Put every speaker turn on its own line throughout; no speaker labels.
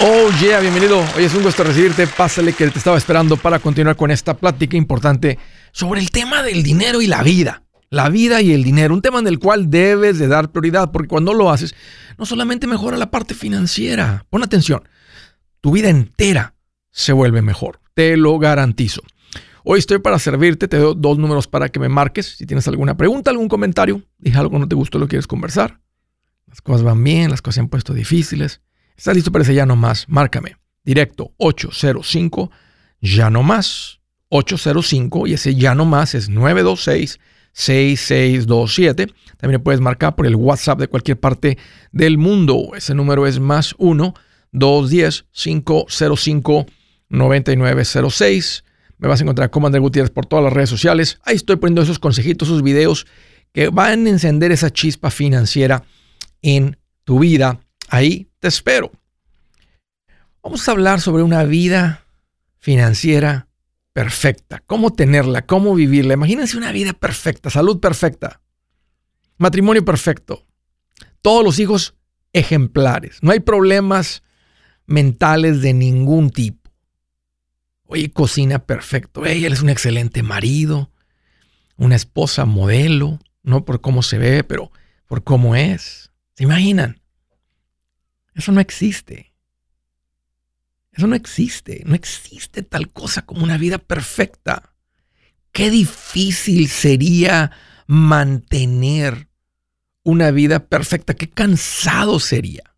Oh yeah, bienvenido. Hoy es un gusto recibirte. Pásale que te estaba esperando para continuar con esta plática importante sobre el tema del dinero y la vida. La vida y el dinero, un tema en el cual debes de dar prioridad, porque cuando lo haces, no solamente mejora la parte financiera. Pon atención, tu vida entera se vuelve mejor. Te lo garantizo. Hoy estoy para servirte, te doy dos números para que me marques. Si tienes alguna pregunta, algún comentario, dije algo no te gustó, lo quieres conversar. Las cosas van bien, las cosas se han puesto difíciles ¿Estás listo para ese ya no más? Márcame. Directo 805 ya no más. 805 y ese ya no más es 926 6627. También puedes marcar por el WhatsApp de cualquier parte del mundo. Ese número es más 1 210 505 9906. Me vas a encontrar como André Gutiérrez por todas las redes sociales. Ahí estoy poniendo esos consejitos, esos videos que van a encender esa chispa financiera en tu vida. Ahí te espero. Vamos a hablar sobre una vida financiera perfecta. Cómo tenerla, cómo vivirla. Imagínense una vida perfecta, salud perfecta, matrimonio perfecto, todos los hijos ejemplares. No hay problemas mentales de ningún tipo. Oye, cocina perfecto. Ella es un excelente marido, una esposa modelo, no por cómo se ve, pero por cómo es. ¿Se imaginan? Eso no existe. Eso no existe. No existe tal cosa como una vida perfecta. Qué difícil sería mantener una vida perfecta. Qué cansado sería.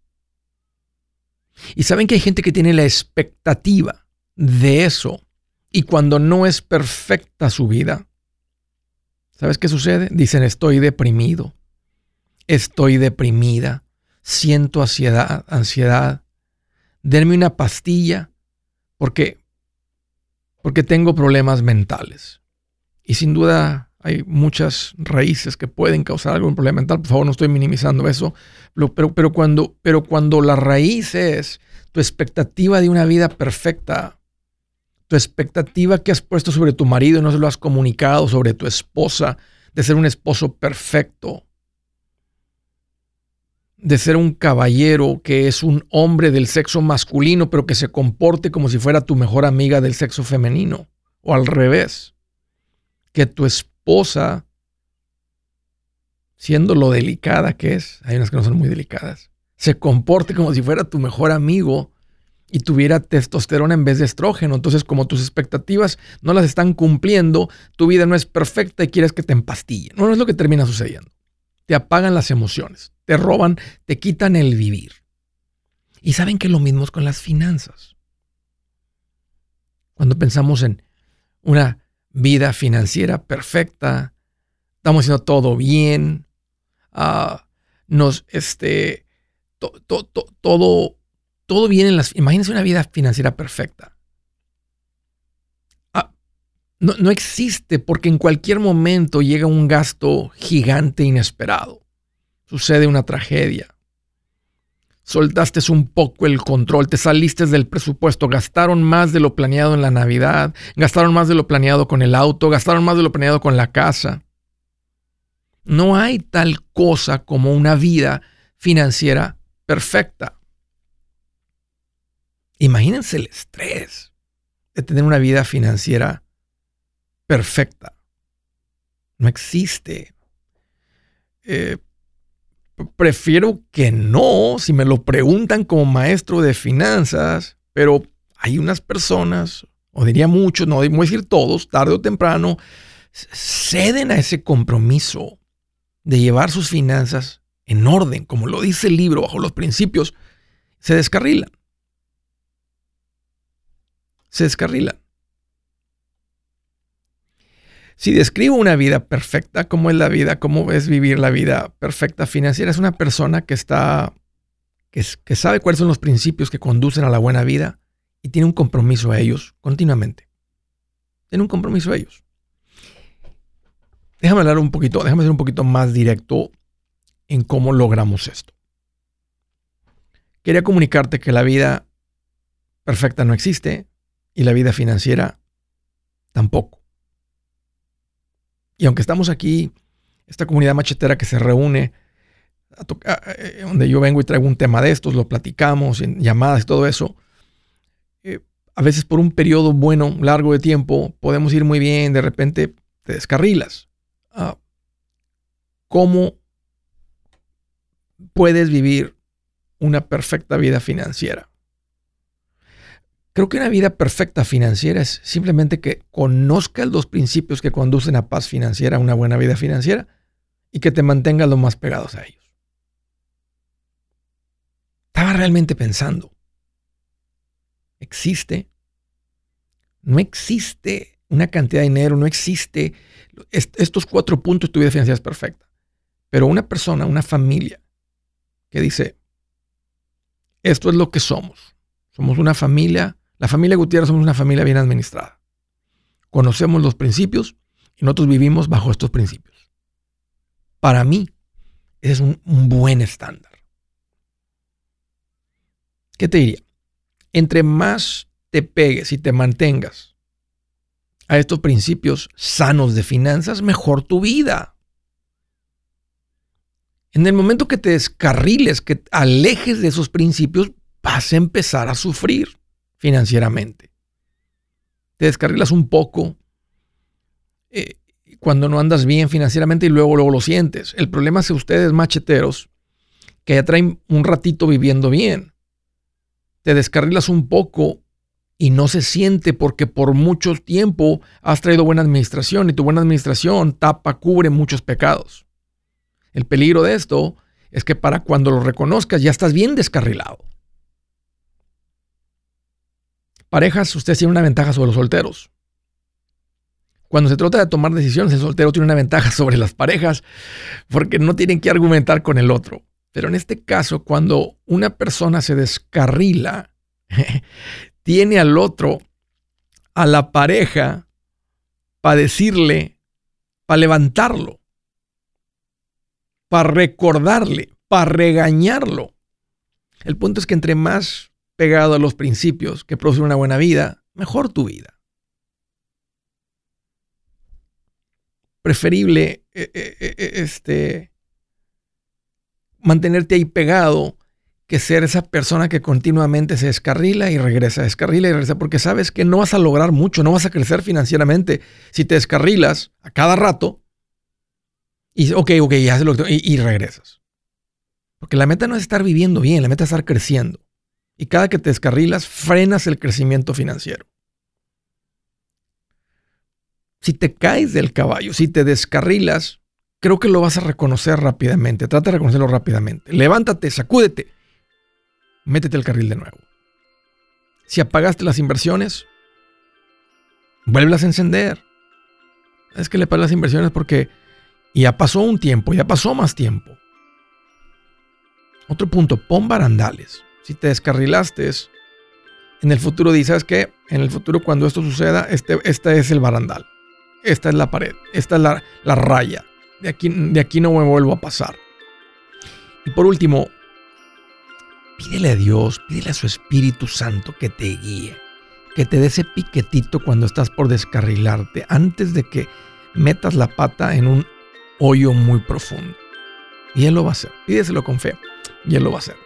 Y saben que hay gente que tiene la expectativa de eso. Y cuando no es perfecta su vida, ¿sabes qué sucede? Dicen, estoy deprimido. Estoy deprimida siento ansiedad, ansiedad. Denme una pastilla porque, porque tengo problemas mentales. Y sin duda hay muchas raíces que pueden causar algún problema mental. Por favor, no estoy minimizando eso. Pero, pero, cuando, pero cuando la raíz es tu expectativa de una vida perfecta, tu expectativa que has puesto sobre tu marido y no se lo has comunicado, sobre tu esposa, de ser un esposo perfecto, de ser un caballero que es un hombre del sexo masculino, pero que se comporte como si fuera tu mejor amiga del sexo femenino. O al revés, que tu esposa, siendo lo delicada que es, hay unas que no son muy delicadas, se comporte como si fuera tu mejor amigo y tuviera testosterona en vez de estrógeno. Entonces, como tus expectativas no las están cumpliendo, tu vida no es perfecta y quieres que te empastille. No, no es lo que termina sucediendo. Te apagan las emociones te roban, te quitan el vivir. Y saben que lo mismo es con las finanzas. Cuando pensamos en una vida financiera perfecta, estamos haciendo todo bien, ah, nos, este, todo, todo bien en las... Imagínense una vida financiera perfecta. No, no existe porque en cualquier momento llega un gasto gigante inesperado sucede una tragedia. Soltaste un poco el control, te saliste del presupuesto, gastaron más de lo planeado en la Navidad, gastaron más de lo planeado con el auto, gastaron más de lo planeado con la casa. No hay tal cosa como una vida financiera perfecta. Imagínense el estrés de tener una vida financiera perfecta. No existe. Eh, prefiero que no, si me lo preguntan como maestro de finanzas, pero hay unas personas, o diría muchos, no a decir todos, tarde o temprano, ceden a ese compromiso de llevar sus finanzas en orden, como lo dice el libro, bajo los principios, se descarrilan. Se descarrilan. Si describo una vida perfecta, ¿cómo es la vida? ¿Cómo es vivir la vida perfecta financiera? Es una persona que está, que, que sabe cuáles son los principios que conducen a la buena vida y tiene un compromiso a ellos continuamente. Tiene un compromiso a ellos. Déjame hablar un poquito, déjame ser un poquito más directo en cómo logramos esto. Quería comunicarte que la vida perfecta no existe y la vida financiera tampoco. Y aunque estamos aquí, esta comunidad machetera que se reúne eh, donde yo vengo y traigo un tema de estos, lo platicamos en llamadas y todo eso, eh, a veces por un periodo bueno, largo de tiempo, podemos ir muy bien, de repente te descarrilas. Ah, ¿Cómo puedes vivir una perfecta vida financiera? Creo que una vida perfecta financiera es simplemente que conozcas los principios que conducen a paz financiera, a una buena vida financiera, y que te mantengas lo más pegados a ellos. Estaba realmente pensando, ¿existe? No existe una cantidad de dinero, no existe estos cuatro puntos, tu vida financiera es perfecta. Pero una persona, una familia que dice, esto es lo que somos. Somos una familia, la familia Gutiérrez somos una familia bien administrada. Conocemos los principios y nosotros vivimos bajo estos principios. Para mí, es un, un buen estándar. ¿Qué te diría? Entre más te pegues y te mantengas a estos principios sanos de finanzas, mejor tu vida. En el momento que te descarriles, que alejes de esos principios, vas a empezar a sufrir financieramente. Te descarrilas un poco eh, cuando no andas bien financieramente y luego, luego lo sientes. El problema es que ustedes macheteros que ya traen un ratito viviendo bien te descarrilas un poco y no se siente porque por mucho tiempo has traído buena administración y tu buena administración tapa, cubre muchos pecados. El peligro de esto es que para cuando lo reconozcas ya estás bien descarrilado. Parejas, ustedes tienen una ventaja sobre los solteros. Cuando se trata de tomar decisiones, el soltero tiene una ventaja sobre las parejas porque no tienen que argumentar con el otro. Pero en este caso, cuando una persona se descarrila, tiene al otro, a la pareja, para decirle, para levantarlo, para recordarle, para regañarlo. El punto es que entre más pegado a los principios que producen una buena vida, mejor tu vida. Preferible eh, eh, eh, este, mantenerte ahí pegado que ser esa persona que continuamente se descarrila y regresa, descarrila y regresa, porque sabes que no vas a lograr mucho, no vas a crecer financieramente si te descarrilas a cada rato y ok, ya y regresas. Porque la meta no es estar viviendo bien, la meta es estar creciendo. Y cada que te descarrilas, frenas el crecimiento financiero. Si te caes del caballo, si te descarrilas, creo que lo vas a reconocer rápidamente. Trata de reconocerlo rápidamente. Levántate, sacúdete, métete al carril de nuevo. Si apagaste las inversiones, vuelve a encender. Es que le pagas las inversiones porque ya pasó un tiempo, ya pasó más tiempo. Otro punto, pon barandales. Si te descarrilaste, en el futuro dices, ¿sabes qué? En el futuro cuando esto suceda, este, este es el barandal. Esta es la pared, esta es la, la raya de aquí, de aquí no me vuelvo a pasar. Y por último, pídele a Dios, pídele a su Espíritu Santo que te guíe, que te dé ese piquetito cuando estás por descarrilarte, antes de que metas la pata en un hoyo muy profundo. Y Él lo va a hacer. Pídeselo con fe. Y Él lo va a hacer.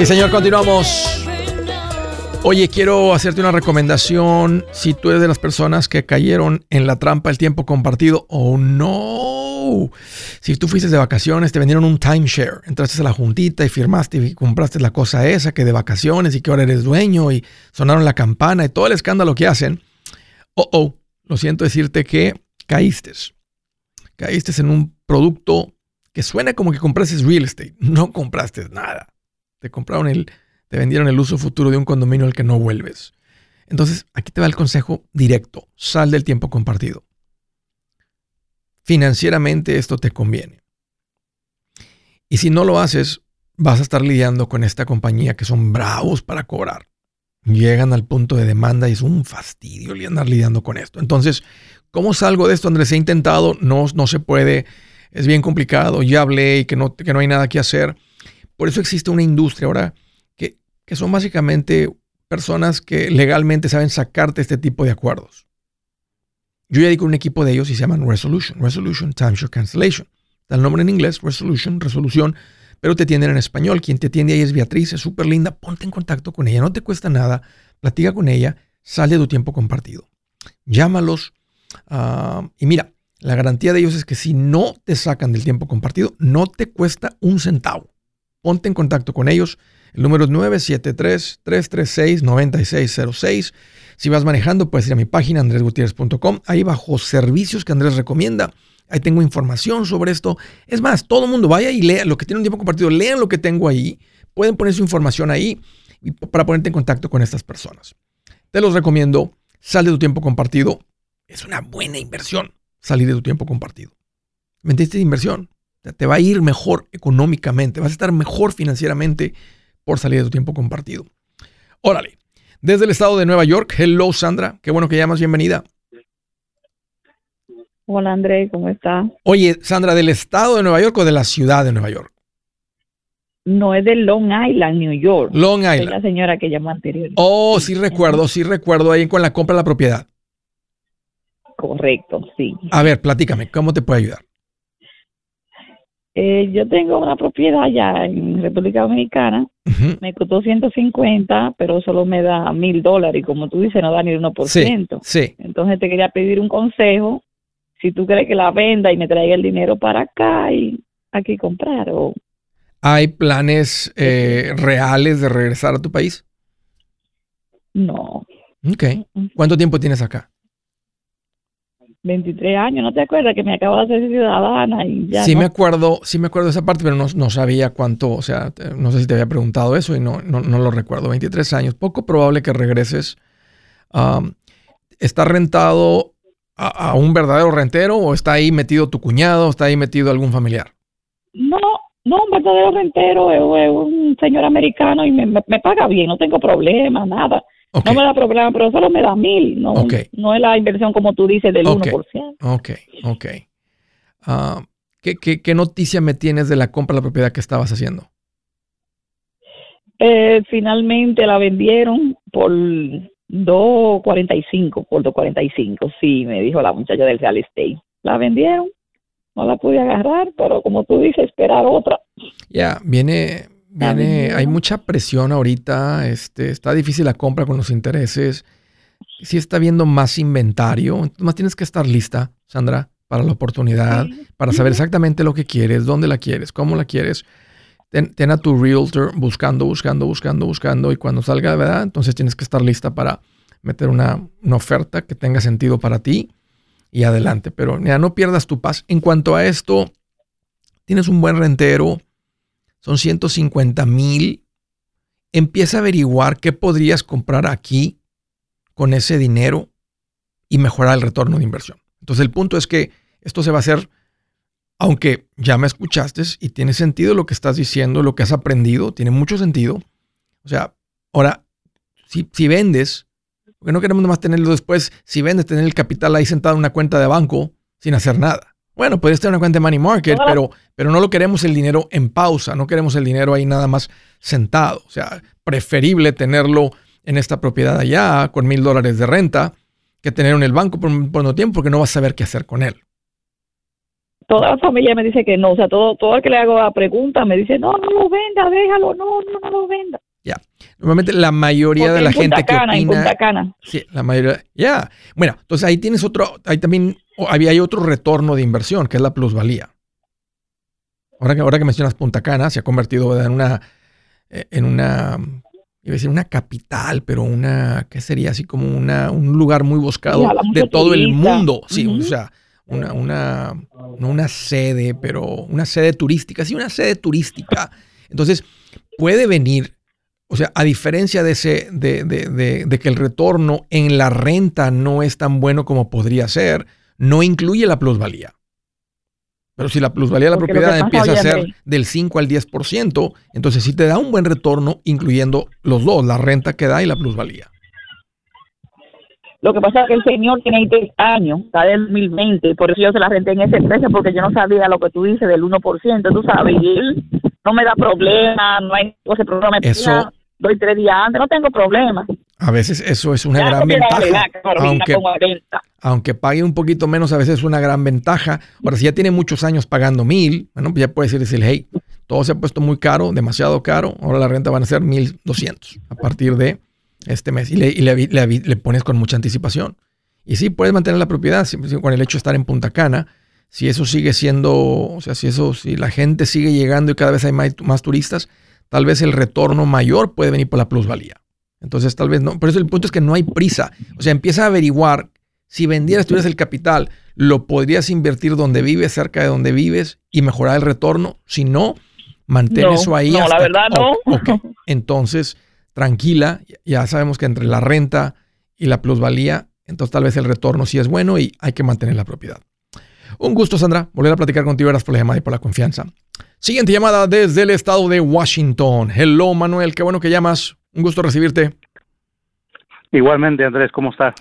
Sí, señor, continuamos. Oye, quiero hacerte una recomendación. Si tú eres de las personas que cayeron en la trampa del tiempo compartido, oh no. Si tú fuiste de vacaciones, te vendieron un timeshare. Entraste a la juntita y firmaste y compraste la cosa esa que de vacaciones y que ahora eres dueño y sonaron la campana y todo el escándalo que hacen. Oh, oh, lo siento decirte que caíste. Caíste en un producto que suena como que compraste real estate. No compraste nada. Te compraron el, te vendieron el uso futuro de un condominio al que no vuelves. Entonces, aquí te va el consejo directo. Sal del tiempo compartido. Financieramente esto te conviene. Y si no lo haces, vas a estar lidiando con esta compañía que son bravos para cobrar. Llegan al punto de demanda y es un fastidio andar lidiando con esto. Entonces, ¿cómo salgo de esto, Andrés? He intentado, no, no se puede, es bien complicado, ya hablé y que no, que no hay nada que hacer. Por eso existe una industria ahora que, son básicamente personas que legalmente saben sacarte este tipo de acuerdos. Yo ya di con un equipo de ellos y se llaman Resolution. Resolution Timeshare Cancellation. Está el nombre en inglés, Resolution, resolución, pero te atienden en español. Quien te atiende ahí es Beatriz, es súper linda. Ponte en contacto con ella, no te cuesta nada. Platica con ella, sale de tu tiempo compartido. Llámalos. Ah, y mira, la garantía de ellos es que si no te sacan del tiempo compartido, no te cuesta un centavo ponte en contacto con ellos. El número es 973-336-9606. Si vas manejando, puedes ir a mi página andresgutierrez.com. Ahí bajo servicios que Andrés recomienda. Ahí tengo información sobre esto. Es más, todo el mundo vaya y lea lo que tiene un tiempo compartido. Lean lo que tengo ahí. Pueden poner su información ahí para ponerte en contacto con estas personas. Te los recomiendo. Sal de tu tiempo compartido. Es una buena inversión salir de tu tiempo compartido. ¿Mentiste de inversión? Te va a ir mejor económicamente, vas a estar mejor financieramente por salir de tu tiempo compartido. Órale, desde el estado de Nueva York, hello Sandra, qué bueno que llamas, bienvenida.
Hola André, ¿cómo estás?
Oye, Sandra, ¿del estado de Nueva York o de la ciudad de Nueva York?
No, es de Long Island, New York.
Long Island.
Soy la señora que llamó anteriormente.
Oh, sí recuerdo, sí recuerdo ahí con la compra de la propiedad.
Correcto, sí.
A ver, platícame, ¿cómo te puede ayudar?
Eh, yo tengo una propiedad allá en República Dominicana, me costó 150, pero solo me da mil dólares y como tú dices, no da ni el 1%.
Sí, sí.
Entonces te quería pedir un consejo, si tú crees que la venda y me traiga el dinero para acá y aquí comprar o...
¿Hay planes eh, reales de regresar a tu país?
No.
Ok. ¿Cuánto tiempo tienes acá?
23 años, ¿no te acuerdas que me acabo de hacer ciudadana y ya?
Sí me acuerdo, sí me acuerdo de esa parte, pero no, no, sabía cuánto, o sea, no sé si te había preguntado eso y no, no, no lo recuerdo. 23 años, poco probable que regreses. ¿Está rentado a, un verdadero rentero o está ahí metido tu cuñado, está ahí metido algún familiar?
No, no, un verdadero rentero es, un señor americano y me, me paga bien, no tengo problema, nada. No me da problema, pero solo me da mil. No, no es la inversión como tú dices del 1%.
Ok, ok. Uh, ¿qué, qué, qué, noticia me tienes de la compra de la propiedad que estabas haciendo?
Eh, finalmente la vendieron por 2.45, por 2.45, sí, me dijo la muchacha del real estate. La vendieron, no la pude agarrar, pero como tú dices, esperar otra.
Ya, viene, viene, hay mucha presión ahorita, este, está difícil la compra con los intereses, sí está viendo más inventario, más tienes que estar lista, Sandra, para la oportunidad, para saber exactamente lo que quieres, dónde la quieres, cómo la quieres. Ten, a tu realtor buscando, buscando, buscando, buscando y cuando salga, ¿verdad? Entonces tienes que estar lista para meter una, una oferta que tenga sentido para ti y adelante. Pero ya no pierdas tu paz. En cuanto a esto, tienes un buen rentero, son 150 mil. Empieza a averiguar qué podrías comprar aquí con ese dinero y mejorar el retorno de inversión. Entonces el punto es que esto se va a hacer, aunque ya me escuchaste y tiene sentido lo que estás diciendo, lo que has aprendido, tiene mucho sentido. O sea, ahora, si, si vendes, porque no queremos nomás tenerlo después, si vendes, tener el capital ahí sentado en una cuenta de banco sin hacer nada. Bueno, puedes tener una cuenta de money market, pero, pero no lo queremos el dinero en pausa, no queremos el dinero ahí nada más sentado. O sea, preferible tenerlo en esta propiedad allá con mil dólares de renta que tenerlo en el banco por, por un tiempo porque no vas a saber qué hacer con él.
Toda la familia me dice que no, o sea, todo, todo el que le hago la pregunta me dice, no, no lo venda, déjalo, no, no, no lo venda.
Ya. Normalmente la mayoría de la gente que opina. En
Punta Cana.
Sí, la mayoría. Ya. Bueno, entonces ahí tienes otro, ahí también había hay otro retorno de inversión, que es la plusvalía. Ahora que, ahora que mencionas Punta Cana, se ha convertido en una, eh, en una, iba a decir una capital, pero una, ¿qué sería? Así como una, un lugar muy buscado de todo el mundo. Sí, o sea, una, una, no una sede, pero una sede turística, sí, una sede turística. Entonces, puede venir o sea, a diferencia de, ese, de, de, de, que el retorno en la renta no es tan bueno como podría ser, no incluye la plusvalía. Pero si la plusvalía de la propiedad empieza a ser del 5 al 10%, entonces sí te da un buen retorno, incluyendo los dos, la renta que da y la plusvalía.
Lo que pasa es que el señor tiene 3 años, está del 2020, por eso yo se la renté en ese precio, porque yo no sabía lo que tú dices del 1%, tú sabes, y él no me da problema, no hay ese programa. Eso, doy tres días antes, no tengo problema.
A veces eso es una gran ventaja. aunque, aunque pague un poquito menos, a veces es una gran ventaja. Ahora, si ya tiene muchos años pagando mil, bueno, pues ya puedes decir, hey, todo se ha puesto muy caro, demasiado caro, ahora la renta van a ser mil doscientos a partir de este mes. Y, le, y le, le, pones con mucha anticipación. Y sí, puedes mantener la propiedad con el hecho de estar en Punta Cana. Si eso sigue siendo, o sea, si eso, si la gente sigue llegando y cada vez hay más turistas, tal vez el retorno mayor puede venir por la plusvalía. Entonces, tal vez no. Por eso el punto es que no hay prisa. O sea, empieza a averiguar si vendieras, tuvieras el capital, lo podrías invertir donde vives, cerca de donde vives y mejorar el retorno. Si no, mantén eso ahí.
No, la verdad no.
Entonces, tranquila, ya sabemos que entre la renta y la plusvalía, entonces tal vez el retorno sí es bueno y hay que mantener la propiedad. Un gusto, Sandra, volver a platicar contigo. Gracias por la llamada y por la confianza. Siguiente llamada desde el estado de Washington. Hello, Manuel, qué bueno que llamas. Un gusto recibirte.
Igualmente, Andrés, ¿cómo estás?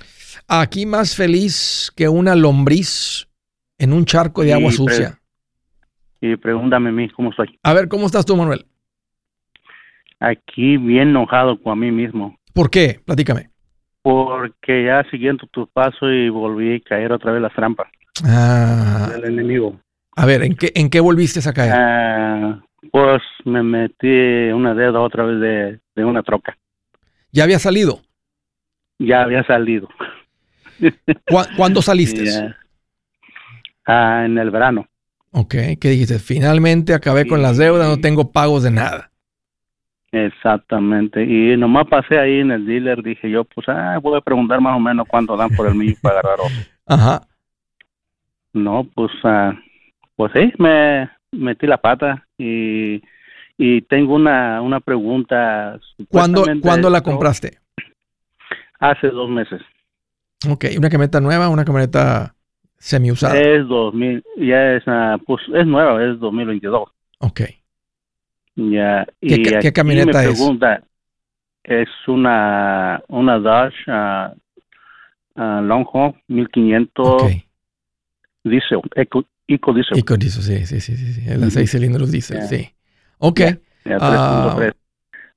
Aquí más feliz que una lombriz en un charco de agua sucia.
Y pregúntame a mí cómo estoy.
A ver, ¿cómo estás tú, Manuel?
Aquí bien enojado con mí mismo.
¿Por qué? Platícame.
Porque ya siguiendo tus pasos y volví a caer otra vez las trampas.
Ah.
Del enemigo.
A ver, ¿en qué, en qué volviste a caer?
Ah, pues me metí una deuda otra vez de, una troca.
¿Ya había salido?
Ya había salido.
¿Cuándo saliste?
Ah, en el verano.
Ok, ¿qué dijiste? Finalmente acabé con las deudas, no tengo pagos de nada.
Exactamente, y nomás pasé ahí en el dealer, dije yo, pues ah, voy a preguntar más o menos cuánto dan por el mío para agarrar otro.
Ajá.
No, pues ah, pues sí, me metí la pata y, y tengo una, una pregunta.
¿Cuándo, ¿Cuándo la compraste?
Hace dos meses.
Ok, ¿una camioneta nueva una camioneta semi-usada?
Es 2000, ya es, uh, pues es nueva, es 2022.
Ok.
Ya,
¿Qué, y ¿qué camioneta es? Pregunta,
es una, una Dodge uh, uh, Longhorn 1500 okay. diesel, Eco Diesel.
Eco Diesel, sí, sí, sí, sí. sí. La seis cilindros diesel, sí. Ok.
Ah,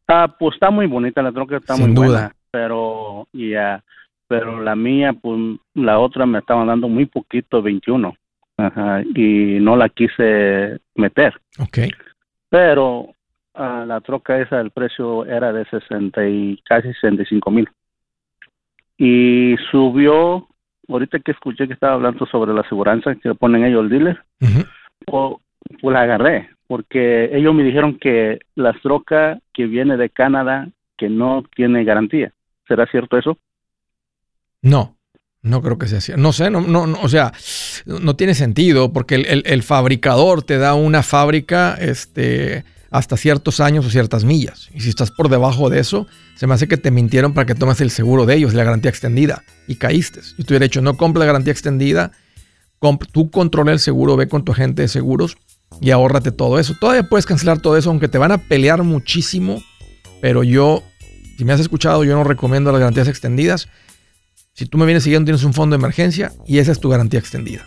ah, pues está muy bonita, la troca está muy duda. buena. Pero, ya, pero la mía, pues la otra me estaban dando muy poquito, 21. y no la quise meter.
Ok.
Pero uh, la troca esa, el precio era de 60 y casi 65 mil. Y subió, ahorita que escuché que estaba hablando sobre la aseguranza que ponen ellos el dealer, pues, pues, la agarré, porque ellos me dijeron que la troca que viene de Canadá, que no tiene garantía. ¿Será cierto eso?
No. No creo que sea así. No sé, no, no, o sea, no tiene sentido porque el, fabricador te da una fábrica este, hasta ciertos años o ciertas millas. Y si estás por debajo de eso, se me hace que te mintieron para que tomes el seguro de ellos, la garantía extendida, y caíste. Y te hubiera dicho, no compre la garantía extendida, tú controla el seguro, ve con tu agente de seguros y ahórrate todo eso. Todavía puedes cancelar todo eso, aunque te van a pelear muchísimo, pero yo, si me has escuchado, yo no recomiendo las garantías extendidas si tú me vienes siguiendo, tienes un fondo de emergencia y esa es tu garantía extendida.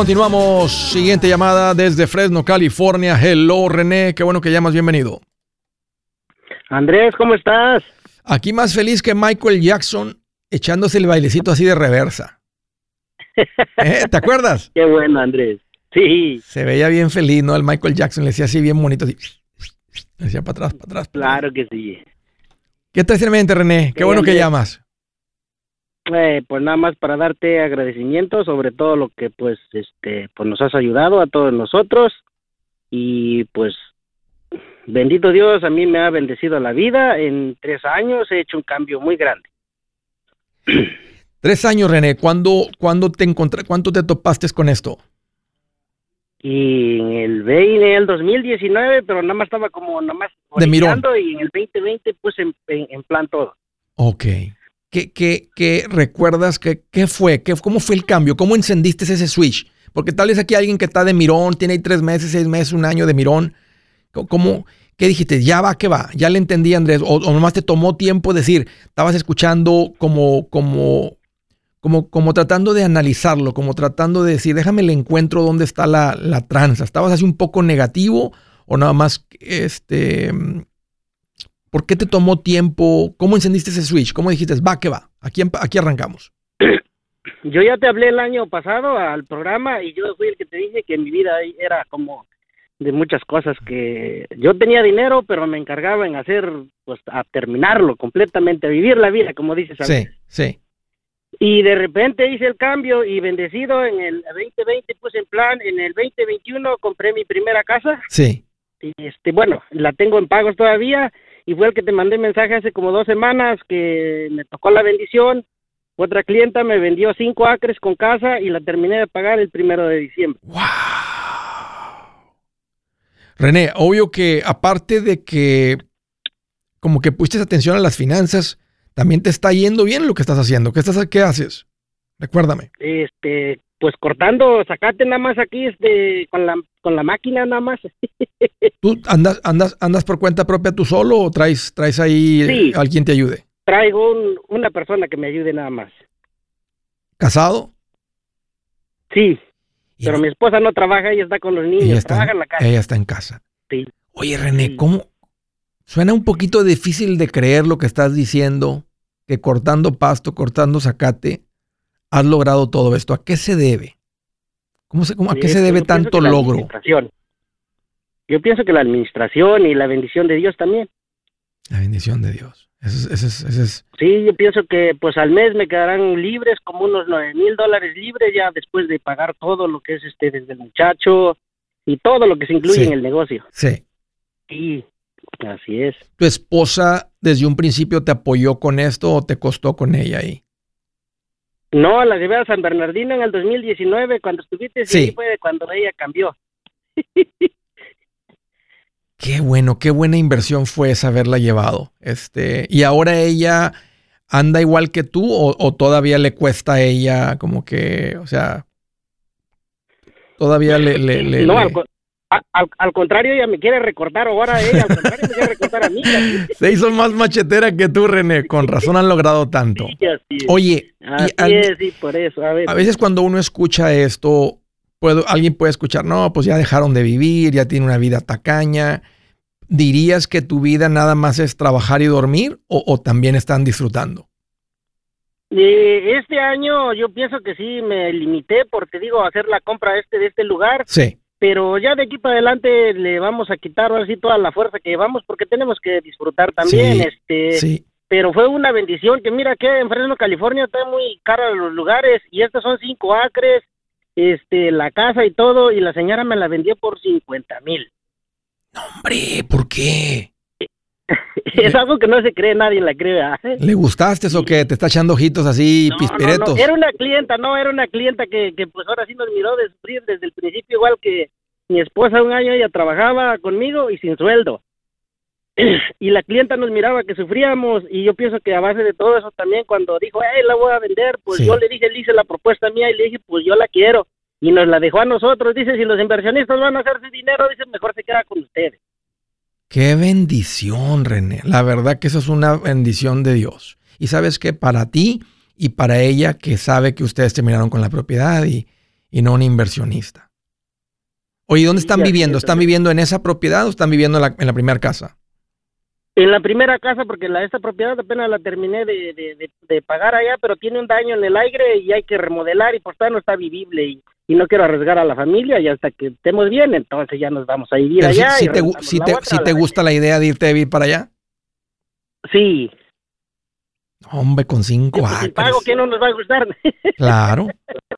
Continuamos. Siguiente llamada desde Fresno, California. Hello, René. Qué bueno que llamas. Bienvenido.
Andrés, ¿cómo estás?
Aquí más feliz que Michael Jackson echándose el bailecito así de reversa. ¿Eh? ¿Te acuerdas?
Qué bueno, Andrés. Sí.
Se veía bien feliz, ¿no? El Michael Jackson le decía así bien bonito, así. Le decía para atrás, para atrás.
claro que sí.
¿Qué te en mente, René? Qué, bueno que llamas.
Eh, pues nada más para darte agradecimiento sobre todo lo que pues este pues nos has ayudado a todos nosotros. Y pues bendito Dios a mí me ha bendecido la vida. En tres años he hecho un cambio muy grande.
Tres años René. ¿cuándo, cuándo te encontré cuánto te topaste con esto?
y en el 20, el 2019 pero nada más estaba como nada más
de mirón.
y en el 2020 pues en, en plan todo.
Ok. ¿Qué, qué, qué recuerdas? ¿Qué, qué fue? ¿Qué, ¿Cómo fue el cambio? ¿Cómo encendiste ese switch? Porque tal vez aquí alguien que está de mirón, tiene ahí tres meses, seis meses, un año de mirón. ¿Cómo, ¿Qué dijiste? Ya va, ¿qué va? Ya le entendí, Andrés. O, nomás te tomó tiempo decir, estabas escuchando como, como, como, como tratando de analizarlo, como tratando de decir, déjame le encuentro dónde está la, la tranza. ¿Estabas así un poco negativo o nada más este, ¿Por qué te tomó tiempo? ¿Cómo encendiste ese switch? ¿Cómo dijiste, va que va? Aquí, aquí arrancamos.
Yo ya te hablé el año pasado al programa y yo fui el que te dije que mi vida era como de muchas cosas que yo tenía dinero, pero me encargaba en hacer, pues, a terminarlo completamente, a vivir la vida, como dices.
Sí, sí.
Y de repente hice el cambio y bendecido en el 2020 puse en plan, en el 2021 compré mi primera casa.
Sí.
Y este, bueno, la tengo en pagos todavía y fue el que te mandé mensaje hace como dos semanas que me tocó la bendición. Otra clienta me vendió cinco acres con casa y la terminé de pagar el primero de diciembre.
¡Wow! René, obvio que aparte de que como que pusiste atención a las finanzas, también te está yendo bien lo que estás haciendo. ¿Qué estás qué haces? Recuérdame.
Este, pues cortando, sacate nada más aquí este con la con la máquina nada más.
¿Tú andas andas andas por cuenta propia tú solo o traes traes ahí eh, alguien te ayude?
Traigo una persona que me ayude nada más.
¿Casado?
Sí. Pero mi esposa no trabaja, ella está con los niños, ella está, trabaja en la casa.
Ella está en casa.
Sí.
Oye, René, ¿cómo Suena un poquito difícil de creer lo que estás diciendo, que cortando pasto, cortando zacate, has logrado todo esto. ¿A qué se debe? ¿Cómo se, cómo, ¿A qué se debe tanto logro?
Yo pienso que la administración y la bendición de Dios también.
La bendición de Dios. Ese es,
Sí, yo pienso que pues al mes me quedarán libres como unos nueve mil dólares libres ya después de pagar todo lo que es este desde el muchacho y todo lo que se incluye en el negocio.
Sí.
Sí, así es.
¿Tu esposa desde un principio te apoyó con esto o te costó con ella ahí?
No, la llevé a San Bernardino en el 2019 cuando estuviste, sí, fue cuando ella cambió.
Qué bueno, qué buena inversión fue esa haberla llevado. Este, y ahora ella anda igual que tú o, todavía le cuesta a ella como que, o sea, todavía le... le,
no, Al, contrario, ella me quiere recortar ahora, ella, al contrario, me quiere recortar a mí.
Se hizo más machetera que tú, René. Con razón han logrado tanto. Oye,
sí, por eso. A,
a veces cuando uno escucha esto, alguien puede escuchar, no, pues ya dejaron de vivir, ya tiene una vida tacaña. ¿Dirías que tu vida nada más es trabajar y dormir o, también están disfrutando?
este año yo pienso que sí me limité porque digo hacer la compra este de este lugar.
Sí.
Pero ya de aquí para adelante le vamos a quitar así toda la fuerza que llevamos porque tenemos que disfrutar también. este.
Sí.
Pero fue una bendición que mira que en Fresno, California, está muy caro los lugares y estos son cinco acres este, la casa y todo, y la señora me la vendió por 50 mil.
No, hombre, ¿por qué?
es algo que no se cree, nadie la cree.
¿Le gustaste o qué? ¿Te está echando ojitos así, pispiretos?
Era una clienta, no, era una clienta que, que pues ahora sí nos miró desde, desde el principio, igual que mi esposa un año ella trabajaba conmigo y sin sueldo. y la clienta nos miraba que sufríamos y yo pienso que a base de todo eso también cuando dijo, hey, la voy a vender, pues yo le dije, le hice la propuesta mía y le dije, pues yo la quiero y nos la dejó a nosotros. Dice, si los inversionistas van a hacerse dinero, dice, mejor se queda con ustedes.
Qué bendición, René. La verdad que eso es una bendición de Dios. Y sabes que para ti y para ella que sabe que ustedes terminaron con la propiedad y, no un inversionista. Oye, ¿dónde están viviendo? ¿Están viviendo en esa propiedad o están viviendo en la, en la primera casa?
En la primera casa, porque la, esta propiedad apenas la terminé de, pagar allá, pero tiene un daño en el aire y hay que remodelar y por tanto no está vivible y, no quiero arriesgar a la familia y hasta que estemos bien, entonces ya nos vamos a vivir allá.
Si, te, si te, gusta la idea de irte a vivir para allá.
Sí.
Hombre, con cinco años. Si
pago, ¿qué no nos va a gustar?
Claro,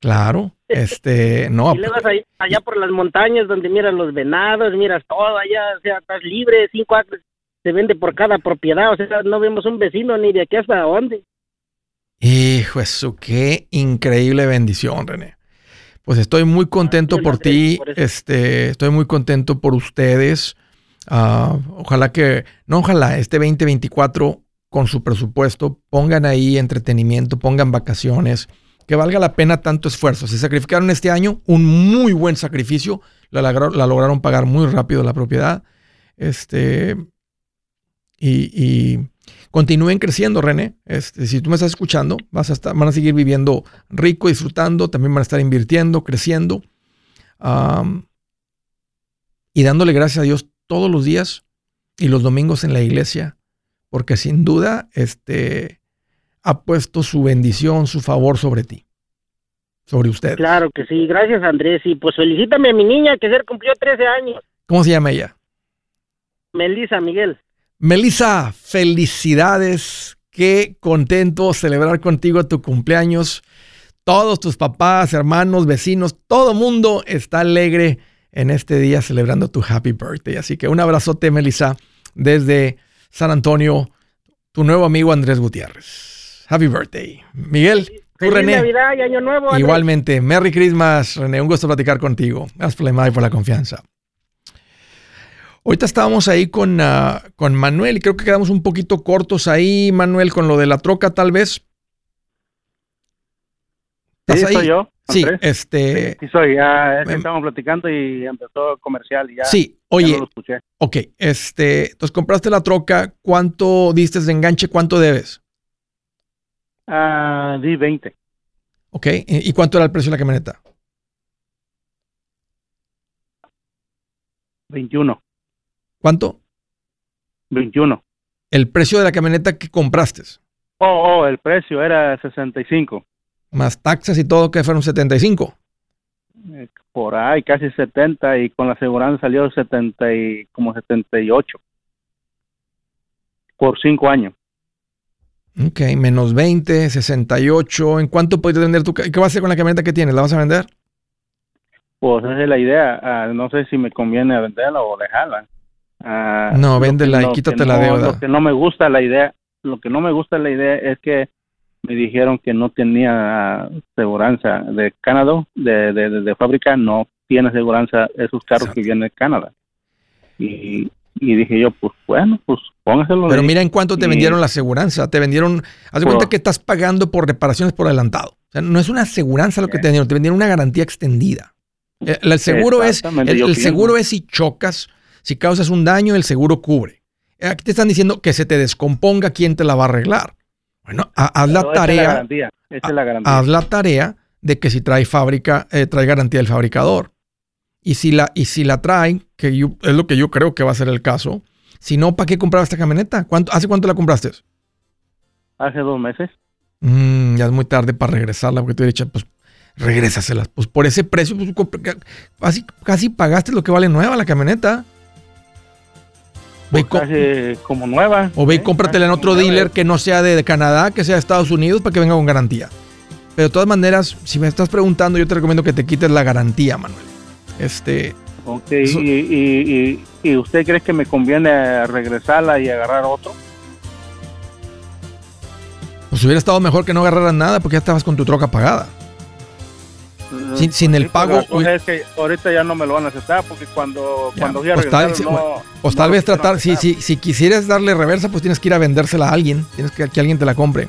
claro. Este, no.
Y luego vas allá, por las montañas donde miras los venados, miras todo allá, o sea, estás libre, cinco acres se vende por cada propiedad, o sea, no vemos un vecino ni de aquí hasta dónde.
Hijo, eso, qué increíble bendición, René. Pues estoy muy contento por ti, este, estoy muy contento por ustedes. Ah, ojalá que, no ojalá, este 2024 con su presupuesto pongan ahí entretenimiento, pongan vacaciones, que valga la pena tanto esfuerzo. Se sacrificaron este año, un muy buen sacrificio, la, la lograron pagar muy rápido la propiedad. Este, y, continúen creciendo, René. Este, si tú me estás escuchando, vas a estar, van a seguir viviendo rico, disfrutando, también van a estar invirtiendo, creciendo y dándole gracias a Dios todos los días y los domingos en la iglesia, porque sin duda este, ha puesto su bendición, su favor sobre ti, sobre usted.
Claro que sí, gracias Andrés. Y pues felicítame a mi niña que ayer cumplió 13 años.
¿Cómo se llama ella?
Melissa Miguel.
Melissa, felicidades. Qué contento celebrar contigo tu cumpleaños. Todos tus papás, hermanos, vecinos, todo mundo está alegre en este día celebrando tu happy birthday. Así que un abrazote, Melissa, desde San Antonio, tu nuevo amigo Andrés Gutiérrez. Happy birthday. Miguel, tú, René.
Navidad y Año Nuevo.
Igualmente. Merry Christmas, René. Un gusto platicar contigo. Gracias por la por la confianza. Ahorita estábamos ahí con, ah, con Manuel y creo que quedamos un poquito cortos ahí, Manuel, con lo de la troca tal vez.
¿Estás sí, soy yo.
Sí, este.
Sí, soy. Ya em, estábamos platicando y empezó comercial y ya.
Sí, oye. lo escuché. Ok, este. Entonces compraste la troca. ¿Cuánto diste de enganche? ¿Cuánto debes?
Ah, di 20.
Ok, ¿y cuánto era el precio de la camioneta?
21.
¿Cuánto?
21.
¿El precio de la camioneta que compraste?
Oh, oh, el precio era 65.
Más taxas y todo, que fueron 75.
Eh, por ahí, casi 70 y con la aseguranza salió 70 y como 78. Por cinco años.
Ok, menos 20, 68. ¿En cuánto puedes vender tu ¿Qué vas a hacer con la camioneta que tienes? ¿La vas a vender?
Pues esa es la idea. Ah, no sé si me conviene venderla o dejarla.
Ah, no, véndela y quítate la deuda.
Lo que no me gusta la idea, lo que no me gusta la idea es que me dijeron que no tenía aseguranza de Canadá, de, de, fábrica, no tiene aseguranza esos carros que vienen de Canadá. Y, y dije yo, pues bueno, pues póngaselo.
Pero mira en cuánto te vendieron la aseguranza. Te vendieron, haz de cuenta que estás pagando por reparaciones por adelantado. O sea, no es una aseguranza lo que te vendieron, te vendieron una garantía extendida. Eh, el, seguro es, el, seguro es si chocas, si causas un daño, el seguro cubre. Aquí te están diciendo que se te descomponga, ¿quién te la va a arreglar? Bueno, haz la tarea. Haz la tarea de que si trae fábrica, eh, trae garantía del fabricador. Y si la, y si la trae, que es lo que yo creo que va a ser el caso, si no, ¿para qué compraba esta camioneta? ¿Cuánto, ¿Hace cuánto la compraste?
Hace dos meses.
Mm, ya es muy tarde para regresarla, porque te dicho, pues regrésaselas. Pues por ese precio, pues, casi, casi pagaste lo que vale nueva la camioneta.
Pues casi como nueva.
O ve y ¿eh? cómpratela en otro dealer que no sea de, Canadá, que sea de Estados Unidos, para que venga con garantía. Pero de todas maneras, si me estás preguntando, yo te recomiendo que te quites la garantía, Manuel. Este.
Ok, y, y, usted cree que me conviene regresarla y agarrar otro?
Pues hubiera estado mejor que no agarraras nada porque ya estabas con tu troca pagada. Sin, el pago.
ahorita ya no me lo van a aceptar porque cuando, cuando voy a
pues tal, no, pues tal vez tratar, si, si, si quisieras darle reversa, pues tienes que ir a vendérsela a alguien. Tienes que que alguien te la compre.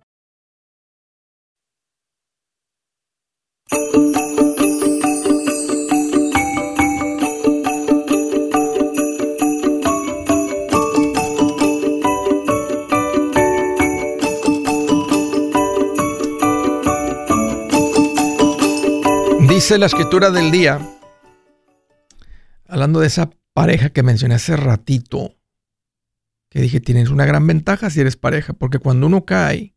Dice la escritura del día, hablando de esa pareja que mencioné hace ratito, que dije, tienes una gran ventaja si eres pareja, porque cuando uno cae,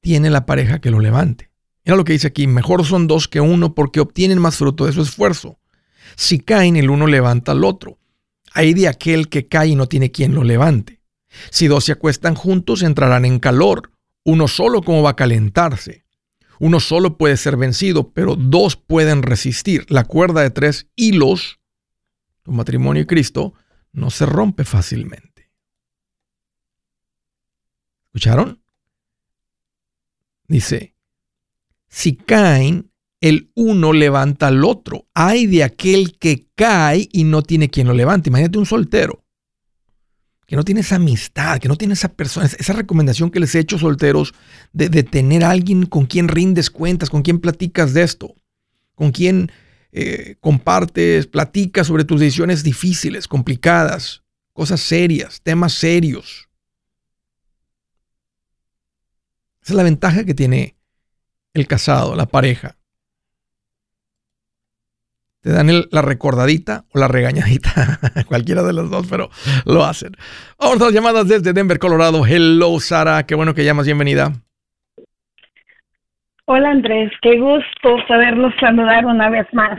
tiene la pareja que lo levante. Mira lo que dice aquí, mejor son dos que uno porque obtienen más fruto de su esfuerzo. Si caen, el uno levanta al otro. Hay de aquel que cae y no tiene quien lo levante. Si dos se acuestan juntos, entrarán en calor. Uno solo como va a calentarse. Uno solo puede ser vencido, pero dos pueden resistir. La cuerda de tres hilos, tu matrimonio y Cristo, no se rompe fácilmente. ¿Escucharon? Dice, si caen, el uno levanta al otro. Hay de aquel que cae y no tiene quien lo levante. Imagínate un soltero que no tiene esa amistad, que no tiene esa persona, esa recomendación que les he hecho solteros de, tener a alguien con quien rindes cuentas, con quien platicas de esto, con quien eh, compartes, platicas sobre tus decisiones difíciles, complicadas, cosas serias, temas serios. Esa es la ventaja que tiene el casado, la pareja. Te dan la recordadita o la regañadita, cualquiera de los dos, pero lo hacen. Vamos a las llamadas desde Denver, Colorado. Hello, Sara, qué bueno que llamas, bienvenida.
Hola Andrés, qué gusto sabernos saludar una vez más.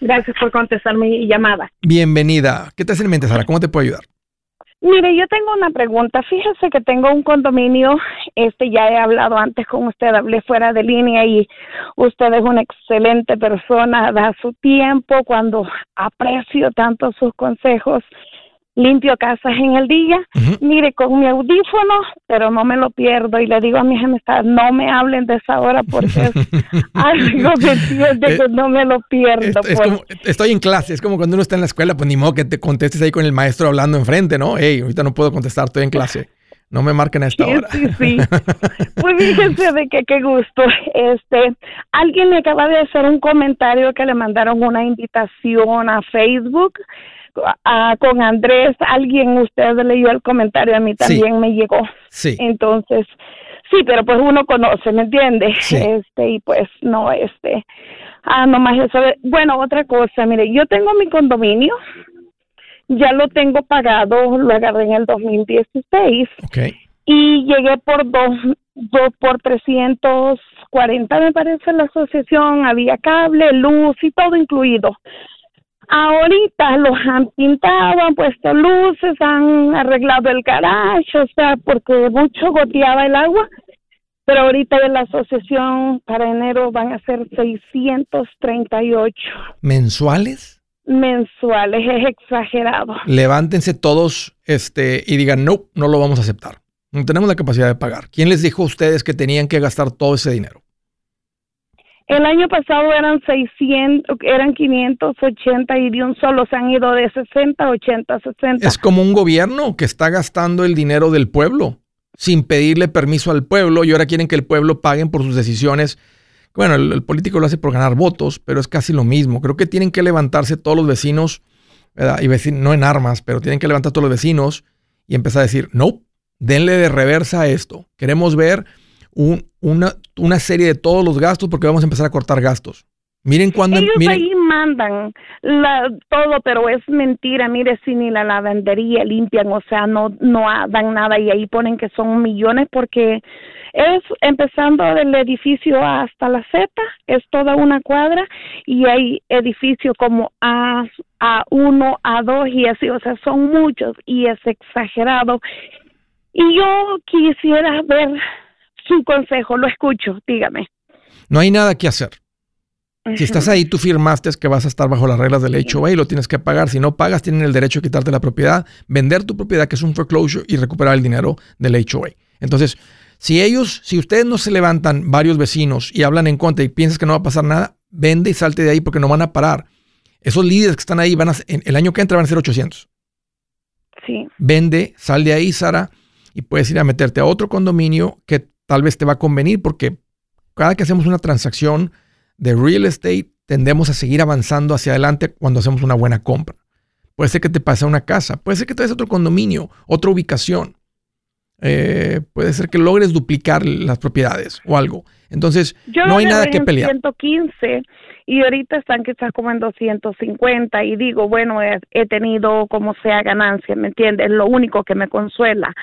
Gracias por contestar mi llamada.
Bienvenida. ¿Qué te hace en mente, Sara? ¿Cómo te puedo ayudar?
Mire, yo tengo una pregunta. Fíjese que tengo un condominio, este ya he hablado antes con usted, hablé fuera de línea y usted es una excelente persona, da su tiempo cuando aprecio tanto sus consejos limpio casas en el día, mire, con mi audífono, pero no me lo pierdo y le digo a mis amistades, no me hablen de esa hora porque es algo que siente que no me lo pierdo.
Es, pues. estoy en clase, es como cuando uno está en la escuela, pues ni modo que te contestes ahí con el maestro hablando enfrente, ¿no? Hey, ahorita no puedo contestar, estoy en clase. No me marquen a esta hora.
Sí, sí. Pues fíjense de que qué gusto. Este, alguien me acaba de hacer un comentario que le mandaron una invitación a Facebook con Andrés, alguien, usted leyó el comentario, a mí también me llegó.
Sí.
Entonces, sí, pero pues uno conoce, ¿me entiende? Este, y pues no, este, ah, nomás eso. Bueno, otra cosa, mire, yo tengo mi condominio, ya lo tengo pagado, lo agarré en el 2016.
Ok.
Y llegué por dos, dos por 340, me parece, la asociación, había cable, luz y todo incluido. Ahorita los han pintado, han puesto luces, han arreglado el garage, o sea, porque mucho goteaba el agua. Pero ahorita en la asociación para enero van a ser 638.
¿Mensuales?
Mensuales, es exagerado.
Levántense todos este, y digan, no, no lo vamos a aceptar. No tenemos la capacidad de pagar. ¿Quién les dijo a ustedes que tenían que gastar todo ese dinero?
El año pasado eran 600, eran 580 y de un solo se han ido de 60 a 80, 60.
Es como un gobierno que está gastando el dinero del pueblo sin pedirle permiso al pueblo y ahora quieren que el pueblo paguen por sus decisiones. Bueno, el, político lo hace por ganar votos, pero es casi lo mismo. Creo que tienen que levantarse todos los vecinos, y vecinos, no en armas, pero tienen que levantar todos los vecinos y empezar a decir, no, denle de reversa a esto. Queremos ver una, una serie de todos los gastos porque vamos a empezar a cortar gastos. Miren cuando...
Ellos ahí mandan todo, pero es mentira. Mire, si ni la lavandería limpian, o sea, no, no dan nada y ahí ponen que son millones porque es empezando del edificio hasta la Z, es toda una cuadra y hay edificios como A, A1, A2 y así, o sea, son muchos y es exagerado. Y yo quisiera ver su consejo, lo escucho, dígame.
No hay nada que hacer. Si estás ahí, tú firmaste que vas a estar bajo las reglas del HOA y lo tienes que pagar. Si no pagas, tienen el derecho a quitarte la propiedad, vender tu propiedad, que es un foreclosure, y recuperar el dinero del HOA. Entonces, si ellos, si ustedes no se levantan varios vecinos y hablan en contra y piensas que no va a pasar nada, vende y salte de ahí porque no van a parar. Esos líderes que están ahí van a, el año que entra van a ser 800.
Sí.
Vende, sal de ahí, Sara, y puedes ir a meterte a otro condominio que tal vez te va a convenir porque cada que hacemos una transacción de real estate, tendemos a seguir avanzando hacia adelante cuando hacemos una buena compra. Puede ser que te pase una casa, puede ser que te des otro condominio, otra ubicación. Eh, puede ser que logres duplicar las propiedades o algo. Entonces, no hay nada que pelear.
115 y ahorita están quizás como en 250 y digo, bueno, he, he tenido como sea ganancia, ¿me entiendes? Lo único que me consuela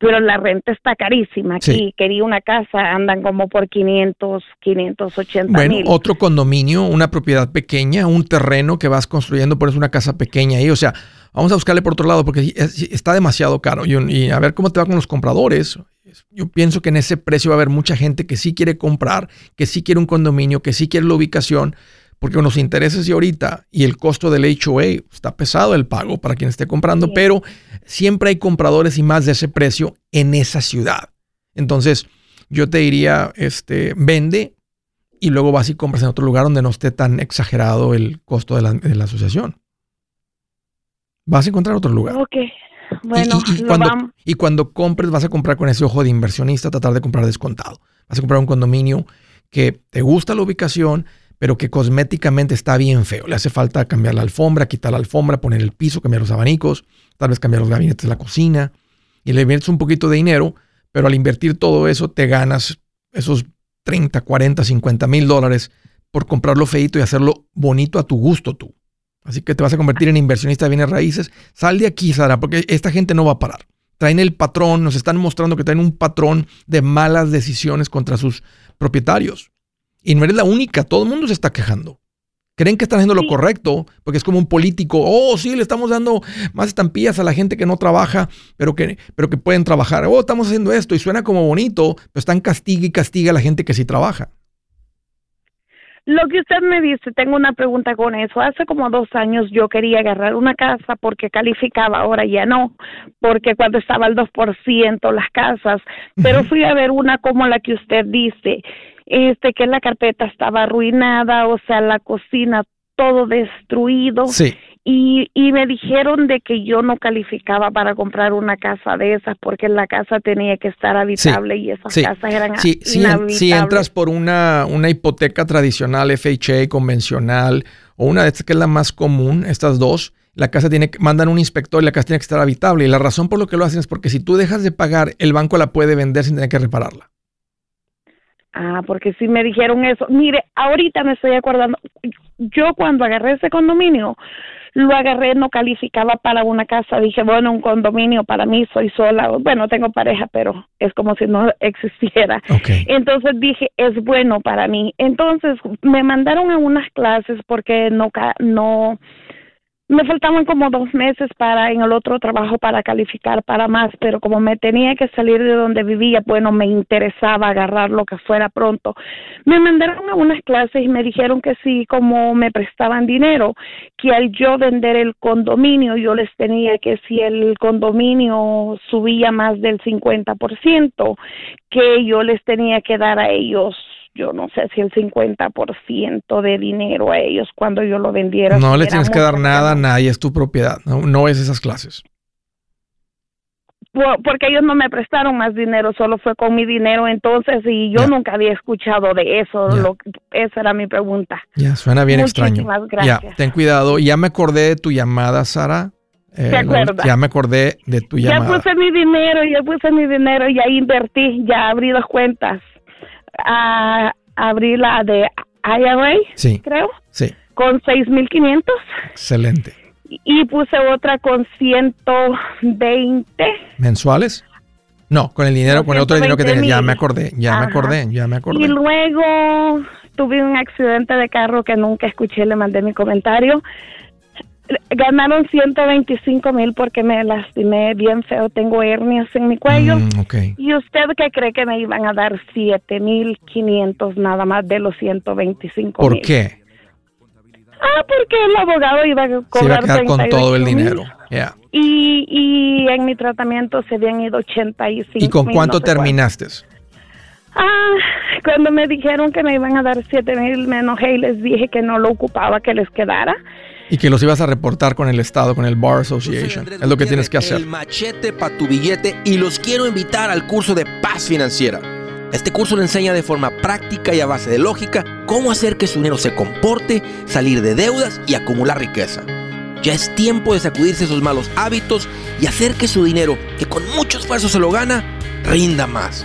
pero la renta está carísima aquí. Quería una casa, andan como por 500, 580
bueno, otro condominio, una propiedad pequeña, un terreno que vas construyendo, por eso una casa pequeña ahí. O sea, vamos a buscarle por otro lado porque está demasiado caro. Y, y, a ver cómo te va con los compradores. Yo pienso que en ese precio va a haber mucha gente que sí quiere comprar, que sí quiere un condominio, que sí quiere la ubicación, porque con los intereses de ahorita y el costo del HOA está pesado el pago para quien esté comprando, pero siempre hay compradores y más de ese precio en esa ciudad. Entonces, yo te diría, este, vende y luego vas y compras en otro lugar donde no esté tan exagerado el costo de la, asociación. Vas a encontrar otro lugar.
Ok. Bueno,
y, cuando, y cuando compres, vas a comprar con ese ojo de inversionista, tratar de comprar descontado. Vas a comprar un condominio que te gusta la ubicación, pero que cosméticamente está bien feo. Le hace falta cambiar la alfombra, quitar la alfombra, poner el piso, cambiar los abanicos, tal vez cambiar los gabinetes de la cocina. Y le inviertes un poquito de dinero, pero al invertir todo eso te ganas esos 30, 40, 50 mil dólares por comprarlo feito y hacerlo bonito a tu gusto tú. Así que te vas a convertir en inversionista de bienes raíces. Sal de aquí, Sara, porque esta gente no va a parar. Traen el patrón, nos están mostrando que traen un patrón de malas decisiones contra sus propietarios. Y no eres la única, todo el mundo se está quejando. Creen que están haciendo lo correcto, porque es como un político, oh, sí, le estamos dando más estampillas a la gente que no trabaja, pero que, pero que pueden trabajar. Oh, estamos haciendo esto y suena como bonito, pero están castiga y castiga a la gente que sí trabaja.
Lo que usted me dice, tengo una pregunta con eso. Hace como dos años yo quería agarrar una casa porque calificaba, ahora ya no, porque cuando estaba al 2% las casas, pero fui a ver una como la que usted dice este que la carpeta estaba arruinada, o sea, la cocina todo destruido.
Sí.
Y, y me dijeron de que yo no calificaba para comprar una casa de esas porque la casa tenía que estar habitable y esas casas eran
sí, inhabitables. Si entras por una, una hipoteca tradicional, FHA, convencional, o una de estas que es la más común, estas dos, la casa tiene que, mandan un inspector y la casa tiene que estar habitable. Y la razón por lo que lo hacen es porque si tú dejas de pagar, el banco la puede vender sin tener que repararla.
Ah, porque sí me dijeron eso. Mire, ahorita me estoy acordando, yo cuando agarré ese condominio, lo agarré, no calificaba para una casa. Dije, bueno, un condominio para mí, soy sola. Bueno, tengo pareja, pero es como si no existiera. Entonces dije, es bueno para mí. Entonces me mandaron a unas clases porque no, no, me faltaban como dos meses para en el otro trabajo para calificar para más, pero como me tenía que salir de donde vivía, bueno, me interesaba agarrar lo que fuera pronto. Me mandaron a unas clases y me dijeron que sí, como me prestaban dinero, que al yo vender el condominio, yo les tenía que si el condominio subía más del 50%, que yo les tenía que dar a ellos yo no sé si el 50% de dinero a ellos cuando yo lo vendiera.
No le tienes que dar nada a nadie, es tu propiedad, no, es esas clases.
Porque ellos no me prestaron más dinero, solo fue con mi dinero entonces y yo nunca había escuchado de eso. esa era mi pregunta.
Ya, suena bien extraño. Ya, ten cuidado. Ya me acordé de tu llamada, Sara.
Eh,
ya me acordé de tu llamada.
Ya puse mi dinero, ya puse mi dinero, ya invertí, ya abrí las cuentas a abrir la de IRA,
sí,
creo.
Sí.
Con 6.500.
Excelente.
Y puse otra con 120.
¿Mensuales? No, con el dinero, con el otro dinero que tenía. Ya me acordé, ya me acordé, ya me acordé.
Y luego tuve un accidente de carro que nunca escuché, le mandé mi comentario ganaron 125 mil porque me lastimé bien feo, tengo hernias en mi cuello.
Mm,
¿Y usted qué cree que me iban a dar 7 mil 500 nada más de los 125
¿Por qué?
Ah, porque el abogado iba a cobrar
se con todo el dinero.
Y, y en mi tratamiento se habían ido 85
¿Y con cuánto terminaste?
Ah, cuando me dijeron que me iban a dar 7 mil, me enojé y les dije que no lo ocupaba, que les quedara.
Y que los ibas a reportar con el Estado, con el Bar Association. Es lo que tienes que hacer.
El machete para tu billete y los quiero invitar al curso de paz financiera. Este curso le enseña de forma práctica y a base de lógica cómo hacer que su dinero se comporte, salir de deudas y acumular riqueza. Ya es tiempo de sacudirse esos malos hábitos y hacer que su dinero, que con mucho esfuerzo se lo gana, rinda más.